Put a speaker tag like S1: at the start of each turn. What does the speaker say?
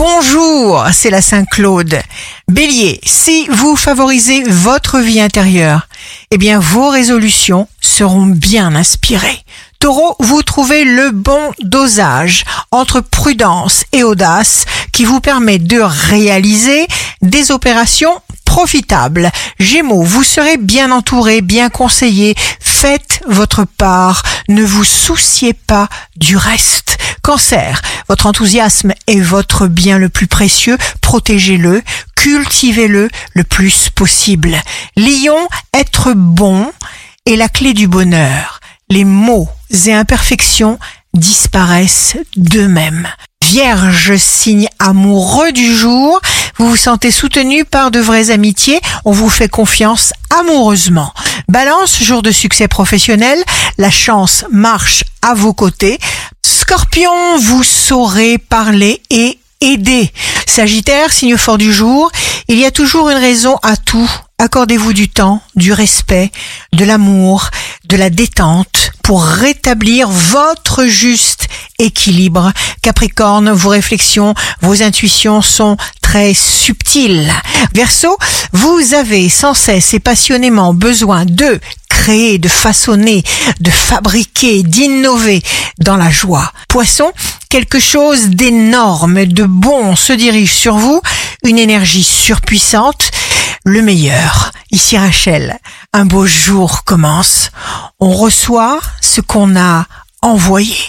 S1: bonjour, c'est la Saint-Claude. Bélier, si vous favorisez votre vie intérieure, eh bien vos résolutions seront bien inspirées. Taureau, vous trouvez le bon dosage entre prudence et audace qui vous permet de réaliser des opérations profitables. Gémeaux, vous serez bien entouré, bien conseillé. Faites votre part. Ne vous souciez pas du reste. Cancer, votre enthousiasme est votre bien le plus précieux. Protégez-le, cultivez-le le plus possible. Lion, être bon est la clé du bonheur. Les mots et imperfections disparaissent d'eux-mêmes. Vierge, signe amoureux du jour, vous vous sentez soutenu par de vraies amitiés, on vous fait confiance amoureusement. Balance, jour de succès professionnel, la chance marche à vos côtés. Scorpion, vous saurez parler et aider. Sagittaire, signe fort du jour, il y a toujours une raison à tout. Accordez-vous du temps, du respect, de l'amour, de la détente pour rétablir votre juste équilibre. Capricorne, vos réflexions, vos intuitions sont très subtiles. Verseau, vous avez sans cesse et passionnément besoin de créer, de façonner, de fabriquer, d'innover dans la joie. Poisson, quelque chose d'énorme, de bon se dirige sur vous, une énergie surpuissante, le meilleur. Ici Rachel, un beau jour commence. On reçoit ce qu'on a envoyé.